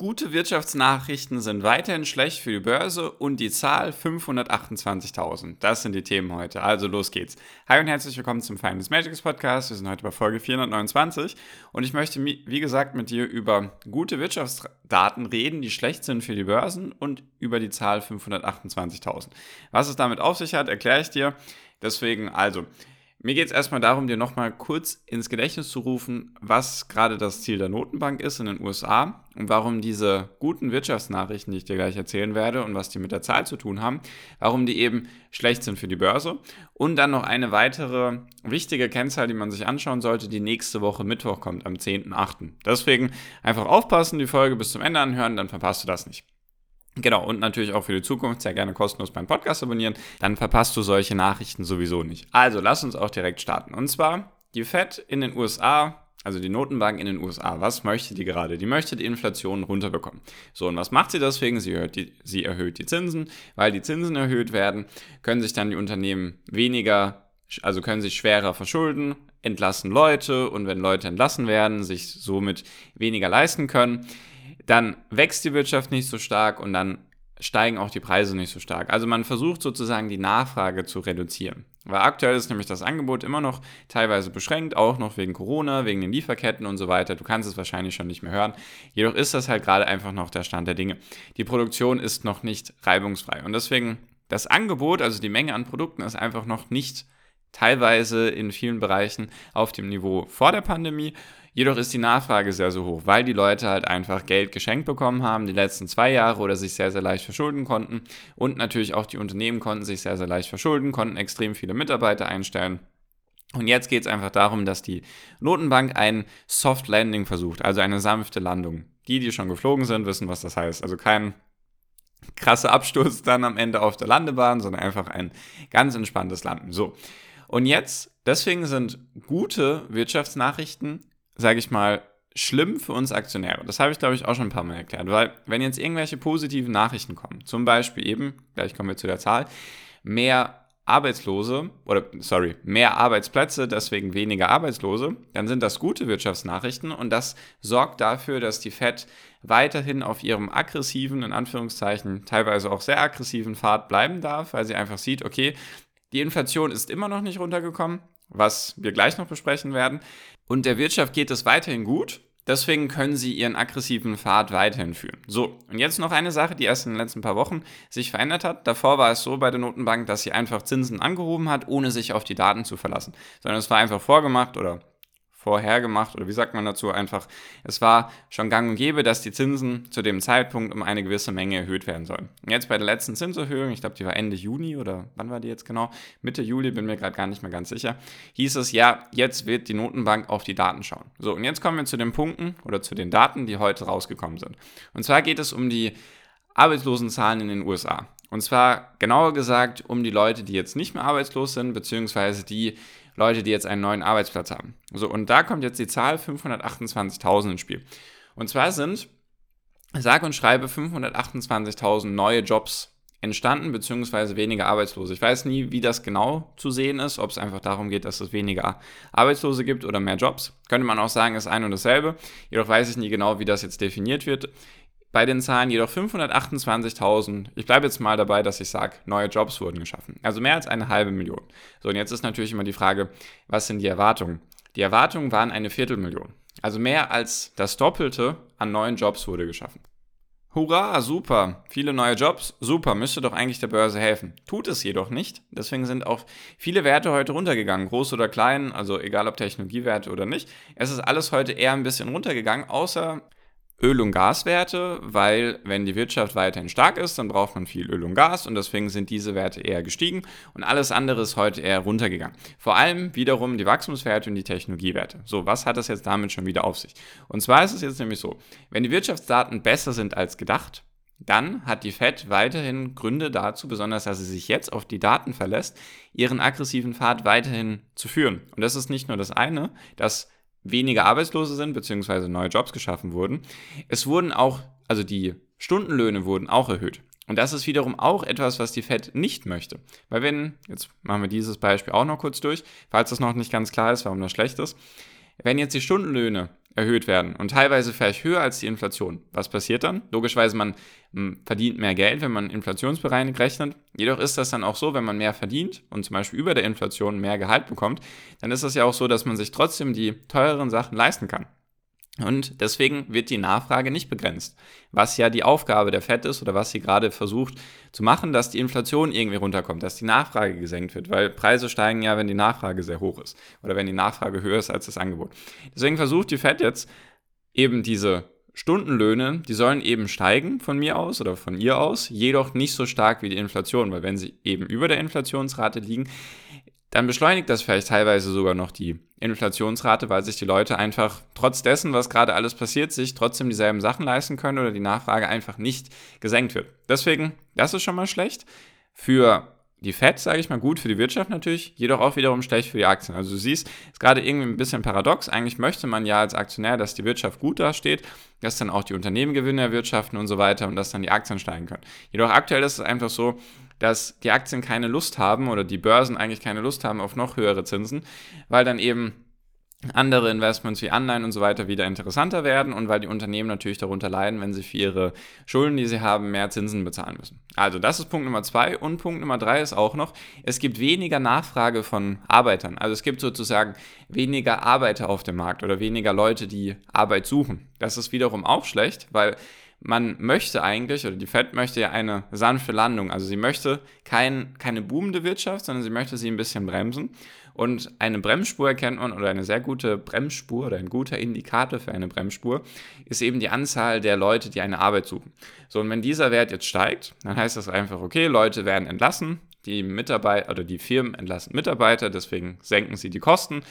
Gute Wirtschaftsnachrichten sind weiterhin schlecht für die Börse und die Zahl 528.000. Das sind die Themen heute. Also los geht's. Hi und herzlich willkommen zum Finance Magics Podcast. Wir sind heute bei Folge 429 und ich möchte, wie gesagt, mit dir über gute Wirtschaftsdaten reden, die schlecht sind für die Börsen und über die Zahl 528.000. Was es damit auf sich hat, erkläre ich dir. Deswegen also. Mir geht es erstmal darum, dir nochmal kurz ins Gedächtnis zu rufen, was gerade das Ziel der Notenbank ist in den USA und warum diese guten Wirtschaftsnachrichten, die ich dir gleich erzählen werde und was die mit der Zahl zu tun haben, warum die eben schlecht sind für die Börse. Und dann noch eine weitere wichtige Kennzahl, die man sich anschauen sollte, die nächste Woche Mittwoch kommt, am 10.8. Deswegen einfach aufpassen, die Folge bis zum Ende anhören, dann verpasst du das nicht. Genau, und natürlich auch für die Zukunft sehr gerne kostenlos beim Podcast abonnieren. Dann verpasst du solche Nachrichten sowieso nicht. Also lass uns auch direkt starten. Und zwar die Fed in den USA, also die Notenbank in den USA. Was möchte die gerade? Die möchte die Inflation runterbekommen. So, und was macht sie deswegen? Sie die, sie erhöht die Zinsen. Weil die Zinsen erhöht werden, können sich dann die Unternehmen weniger, also können sich schwerer verschulden, entlassen Leute und wenn Leute entlassen werden, sich somit weniger leisten können dann wächst die Wirtschaft nicht so stark und dann steigen auch die Preise nicht so stark. Also man versucht sozusagen die Nachfrage zu reduzieren. Weil aktuell ist nämlich das Angebot immer noch teilweise beschränkt, auch noch wegen Corona, wegen den Lieferketten und so weiter. Du kannst es wahrscheinlich schon nicht mehr hören. Jedoch ist das halt gerade einfach noch der Stand der Dinge. Die Produktion ist noch nicht reibungsfrei. Und deswegen das Angebot, also die Menge an Produkten, ist einfach noch nicht teilweise in vielen Bereichen auf dem Niveau vor der Pandemie. Jedoch ist die Nachfrage sehr, sehr hoch, weil die Leute halt einfach Geld geschenkt bekommen haben, die letzten zwei Jahre oder sich sehr, sehr leicht verschulden konnten. Und natürlich auch die Unternehmen konnten sich sehr, sehr leicht verschulden, konnten extrem viele Mitarbeiter einstellen. Und jetzt geht es einfach darum, dass die Notenbank ein Soft Landing versucht, also eine sanfte Landung. Die, die schon geflogen sind, wissen, was das heißt. Also kein krasser Absturz dann am Ende auf der Landebahn, sondern einfach ein ganz entspanntes Landen. So. Und jetzt, deswegen sind gute Wirtschaftsnachrichten, sage ich mal, schlimm für uns Aktionäre. Das habe ich, glaube ich, auch schon ein paar Mal erklärt, weil wenn jetzt irgendwelche positiven Nachrichten kommen, zum Beispiel eben, gleich kommen wir zu der Zahl, mehr Arbeitslose oder sorry, mehr Arbeitsplätze, deswegen weniger Arbeitslose, dann sind das gute Wirtschaftsnachrichten und das sorgt dafür, dass die Fed weiterhin auf ihrem aggressiven, in Anführungszeichen, teilweise auch sehr aggressiven Pfad bleiben darf, weil sie einfach sieht, okay, die Inflation ist immer noch nicht runtergekommen, was wir gleich noch besprechen werden. Und der Wirtschaft geht es weiterhin gut. Deswegen können sie ihren aggressiven Pfad weiterhin führen. So, und jetzt noch eine Sache, die erst in den letzten paar Wochen sich verändert hat. Davor war es so bei der Notenbank, dass sie einfach Zinsen angehoben hat, ohne sich auf die Daten zu verlassen. Sondern es war einfach vorgemacht oder vorher gemacht oder wie sagt man dazu einfach, es war schon gang und gäbe, dass die Zinsen zu dem Zeitpunkt um eine gewisse Menge erhöht werden sollen. Und jetzt bei der letzten Zinserhöhung, ich glaube, die war Ende Juni oder wann war die jetzt genau? Mitte Juli, bin mir gerade gar nicht mehr ganz sicher, hieß es, ja, jetzt wird die Notenbank auf die Daten schauen. So, und jetzt kommen wir zu den Punkten oder zu den Daten, die heute rausgekommen sind. Und zwar geht es um die Arbeitslosenzahlen in den USA. Und zwar genauer gesagt um die Leute, die jetzt nicht mehr arbeitslos sind, beziehungsweise die Leute, die jetzt einen neuen Arbeitsplatz haben. So, und da kommt jetzt die Zahl 528.000 ins Spiel. Und zwar sind, sage und schreibe, 528.000 neue Jobs entstanden, beziehungsweise weniger Arbeitslose. Ich weiß nie, wie das genau zu sehen ist, ob es einfach darum geht, dass es weniger Arbeitslose gibt oder mehr Jobs. Könnte man auch sagen, ist ein und dasselbe. Jedoch weiß ich nie genau, wie das jetzt definiert wird bei den Zahlen jedoch 528.000, ich bleibe jetzt mal dabei, dass ich sage, neue Jobs wurden geschaffen. Also mehr als eine halbe Million. So, und jetzt ist natürlich immer die Frage, was sind die Erwartungen? Die Erwartungen waren eine Viertelmillion. Also mehr als das Doppelte an neuen Jobs wurde geschaffen. Hurra, super, viele neue Jobs, super, müsste doch eigentlich der Börse helfen. Tut es jedoch nicht. Deswegen sind auch viele Werte heute runtergegangen, groß oder klein, also egal ob Technologiewerte oder nicht. Es ist alles heute eher ein bisschen runtergegangen, außer Öl- und Gaswerte, weil wenn die Wirtschaft weiterhin stark ist, dann braucht man viel Öl und Gas und deswegen sind diese Werte eher gestiegen und alles andere ist heute eher runtergegangen. Vor allem wiederum die Wachstumswerte und die Technologiewerte. So, was hat das jetzt damit schon wieder auf sich? Und zwar ist es jetzt nämlich so, wenn die Wirtschaftsdaten besser sind als gedacht, dann hat die Fed weiterhin Gründe dazu, besonders dass sie sich jetzt auf die Daten verlässt, ihren aggressiven Pfad weiterhin zu führen. Und das ist nicht nur das eine, dass weniger Arbeitslose sind, beziehungsweise neue Jobs geschaffen wurden. Es wurden auch, also die Stundenlöhne wurden auch erhöht. Und das ist wiederum auch etwas, was die Fed nicht möchte. Weil wenn, jetzt machen wir dieses Beispiel auch noch kurz durch, falls das noch nicht ganz klar ist, warum das schlecht ist. Wenn jetzt die Stundenlöhne erhöht werden und teilweise vielleicht höher als die Inflation. Was passiert dann? Logischerweise, man hm, verdient mehr Geld, wenn man inflationsbereinigt rechnet. Jedoch ist das dann auch so, wenn man mehr verdient und zum Beispiel über der Inflation mehr Gehalt bekommt, dann ist es ja auch so, dass man sich trotzdem die teureren Sachen leisten kann. Und deswegen wird die Nachfrage nicht begrenzt. Was ja die Aufgabe der FED ist oder was sie gerade versucht zu machen, dass die Inflation irgendwie runterkommt, dass die Nachfrage gesenkt wird, weil Preise steigen ja, wenn die Nachfrage sehr hoch ist oder wenn die Nachfrage höher ist als das Angebot. Deswegen versucht die FED jetzt eben diese Stundenlöhne, die sollen eben steigen von mir aus oder von ihr aus, jedoch nicht so stark wie die Inflation, weil wenn sie eben über der Inflationsrate liegen, dann beschleunigt das vielleicht teilweise sogar noch die Inflationsrate, weil sich die Leute einfach trotz dessen, was gerade alles passiert, sich trotzdem dieselben Sachen leisten können oder die Nachfrage einfach nicht gesenkt wird. Deswegen, das ist schon mal schlecht. Für die Fed, sage ich mal, gut für die Wirtschaft natürlich, jedoch auch wiederum schlecht für die Aktien. Also du siehst, ist gerade irgendwie ein bisschen paradox. Eigentlich möchte man ja als Aktionär, dass die Wirtschaft gut dasteht, dass dann auch die Unternehmen Gewinne erwirtschaften und so weiter und dass dann die Aktien steigen können. Jedoch aktuell ist es einfach so, dass die Aktien keine Lust haben oder die Börsen eigentlich keine Lust haben auf noch höhere Zinsen, weil dann eben andere Investments wie Anleihen und so weiter wieder interessanter werden und weil die Unternehmen natürlich darunter leiden, wenn sie für ihre Schulden, die sie haben, mehr Zinsen bezahlen müssen. Also das ist Punkt Nummer zwei und Punkt Nummer drei ist auch noch, es gibt weniger Nachfrage von Arbeitern. Also es gibt sozusagen weniger Arbeiter auf dem Markt oder weniger Leute, die Arbeit suchen. Das ist wiederum auch schlecht, weil man möchte eigentlich, oder die Fed möchte ja eine sanfte Landung. Also sie möchte kein, keine boomende Wirtschaft, sondern sie möchte sie ein bisschen bremsen. Und eine Bremsspur erkennt man, oder eine sehr gute Bremsspur oder ein guter Indikator für eine Bremsspur, ist eben die Anzahl der Leute, die eine Arbeit suchen. So, und wenn dieser Wert jetzt steigt, dann heißt das einfach, okay, Leute werden entlassen, die Mitarbeiter oder die Firmen entlassen Mitarbeiter, deswegen senken sie die Kosten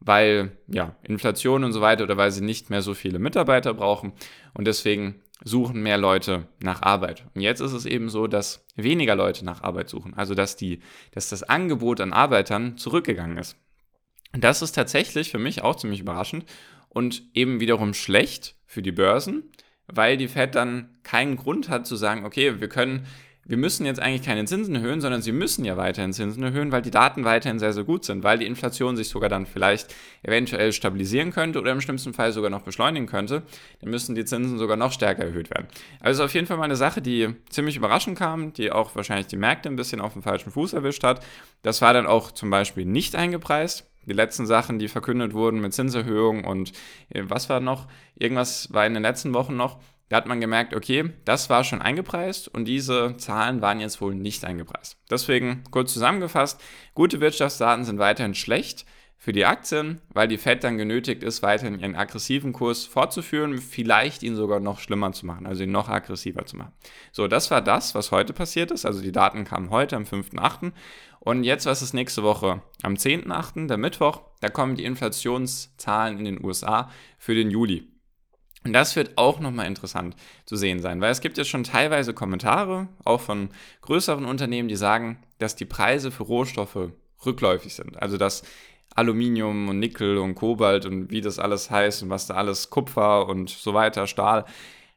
weil ja, Inflation und so weiter oder weil sie nicht mehr so viele Mitarbeiter brauchen und deswegen suchen mehr Leute nach Arbeit. Und jetzt ist es eben so, dass weniger Leute nach Arbeit suchen. Also dass, die, dass das Angebot an Arbeitern zurückgegangen ist. Und das ist tatsächlich für mich auch ziemlich überraschend und eben wiederum schlecht für die Börsen, weil die Fed dann keinen Grund hat zu sagen, okay, wir können wir müssen jetzt eigentlich keine Zinsen erhöhen, sondern sie müssen ja weiterhin Zinsen erhöhen, weil die Daten weiterhin sehr, sehr gut sind, weil die Inflation sich sogar dann vielleicht eventuell stabilisieren könnte oder im schlimmsten Fall sogar noch beschleunigen könnte. Dann müssen die Zinsen sogar noch stärker erhöht werden. Also auf jeden Fall mal eine Sache, die ziemlich überraschend kam, die auch wahrscheinlich die Märkte ein bisschen auf dem falschen Fuß erwischt hat. Das war dann auch zum Beispiel nicht eingepreist. Die letzten Sachen, die verkündet wurden mit Zinserhöhung und äh, was war noch? Irgendwas war in den letzten Wochen noch da hat man gemerkt, okay, das war schon eingepreist und diese Zahlen waren jetzt wohl nicht eingepreist. Deswegen kurz zusammengefasst, gute Wirtschaftsdaten sind weiterhin schlecht für die Aktien, weil die Fed dann genötigt ist, weiterhin ihren aggressiven Kurs fortzuführen, vielleicht ihn sogar noch schlimmer zu machen, also ihn noch aggressiver zu machen. So, das war das, was heute passiert ist. Also die Daten kamen heute am 5.8. Und jetzt, was ist nächste Woche? Am 10.8., der Mittwoch, da kommen die Inflationszahlen in den USA für den Juli. Und das wird auch nochmal interessant zu sehen sein, weil es gibt jetzt schon teilweise Kommentare, auch von größeren Unternehmen, die sagen, dass die Preise für Rohstoffe rückläufig sind. Also dass Aluminium und Nickel und Kobalt und wie das alles heißt und was da alles Kupfer und so weiter, Stahl,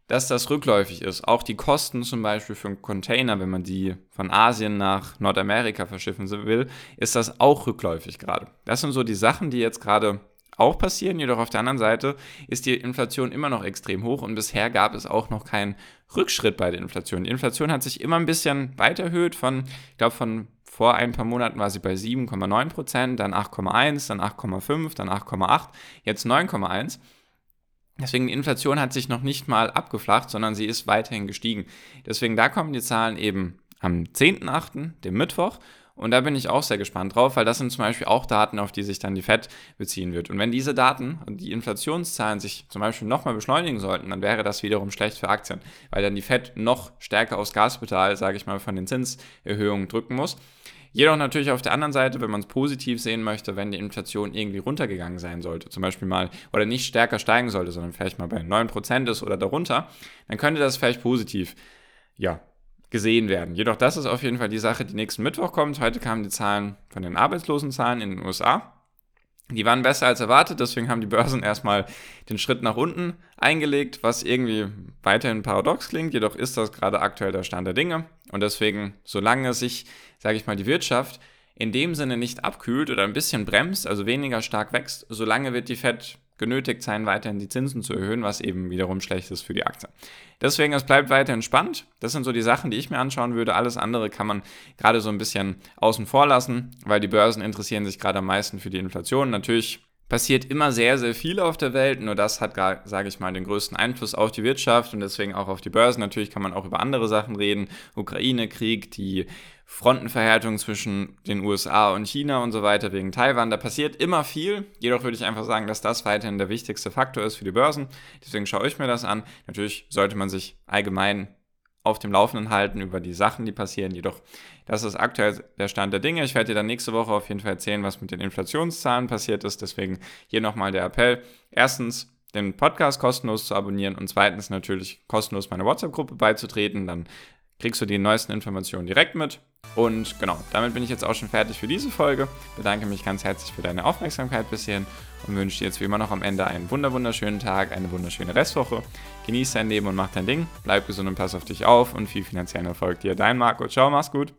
dass das rückläufig ist. Auch die Kosten zum Beispiel für einen Container, wenn man die von Asien nach Nordamerika verschiffen will, ist das auch rückläufig gerade. Das sind so die Sachen, die jetzt gerade auch passieren, jedoch auf der anderen Seite ist die Inflation immer noch extrem hoch und bisher gab es auch noch keinen Rückschritt bei der Inflation. Die Inflation hat sich immer ein bisschen weiter erhöht von, ich glaube, von vor ein paar Monaten war sie bei 7,9 Prozent, dann 8,1, dann 8,5, dann 8,8, jetzt 9,1. Deswegen die Inflation hat sich noch nicht mal abgeflacht, sondern sie ist weiterhin gestiegen. Deswegen da kommen die Zahlen eben am 10.8., dem Mittwoch, und da bin ich auch sehr gespannt drauf, weil das sind zum Beispiel auch Daten, auf die sich dann die FED beziehen wird. Und wenn diese Daten und die Inflationszahlen sich zum Beispiel nochmal beschleunigen sollten, dann wäre das wiederum schlecht für Aktien, weil dann die FED noch stärker aufs Gaspedal, sage ich mal, von den Zinserhöhungen drücken muss. Jedoch natürlich auf der anderen Seite, wenn man es positiv sehen möchte, wenn die Inflation irgendwie runtergegangen sein sollte, zum Beispiel mal, oder nicht stärker steigen sollte, sondern vielleicht mal bei 9% ist oder darunter, dann könnte das vielleicht positiv, ja, gesehen werden. Jedoch das ist auf jeden Fall die Sache, die nächsten Mittwoch kommt. Heute kamen die Zahlen von den Arbeitslosenzahlen in den USA. Die waren besser als erwartet, deswegen haben die Börsen erstmal den Schritt nach unten eingelegt, was irgendwie weiterhin paradox klingt, jedoch ist das gerade aktuell der Stand der Dinge. Und deswegen, solange sich, sage ich mal, die Wirtschaft in dem Sinne nicht abkühlt oder ein bisschen bremst, also weniger stark wächst, solange wird die Fed genötigt sein, weiterhin die Zinsen zu erhöhen, was eben wiederum schlecht ist für die Aktie. Deswegen, es bleibt weiterhin spannend. Das sind so die Sachen, die ich mir anschauen würde. Alles andere kann man gerade so ein bisschen außen vor lassen, weil die Börsen interessieren sich gerade am meisten für die Inflation. Natürlich passiert immer sehr, sehr viel auf der Welt. Nur das hat, sage ich mal, den größten Einfluss auf die Wirtschaft und deswegen auch auf die Börsen. Natürlich kann man auch über andere Sachen reden. Ukraine-Krieg, die Frontenverhärtung zwischen den USA und China und so weiter wegen Taiwan. Da passiert immer viel. Jedoch würde ich einfach sagen, dass das weiterhin der wichtigste Faktor ist für die Börsen. Deswegen schaue ich mir das an. Natürlich sollte man sich allgemein auf dem Laufenden halten über die Sachen, die passieren. Jedoch, das ist aktuell der Stand der Dinge. Ich werde dir dann nächste Woche auf jeden Fall erzählen, was mit den Inflationszahlen passiert ist. Deswegen hier nochmal der Appell. Erstens, den Podcast kostenlos zu abonnieren und zweitens natürlich kostenlos meiner WhatsApp-Gruppe beizutreten. Dann kriegst du die neuesten Informationen direkt mit. Und genau, damit bin ich jetzt auch schon fertig für diese Folge. Bedanke mich ganz herzlich für deine Aufmerksamkeit bis hierhin und wünsche dir jetzt wie immer noch am Ende einen wunderschönen Tag, eine wunderschöne Restwoche. Genieß dein Leben und mach dein Ding. Bleib gesund und pass auf dich auf und viel finanziellen Erfolg dir. Dein Marco. Ciao, mach's gut.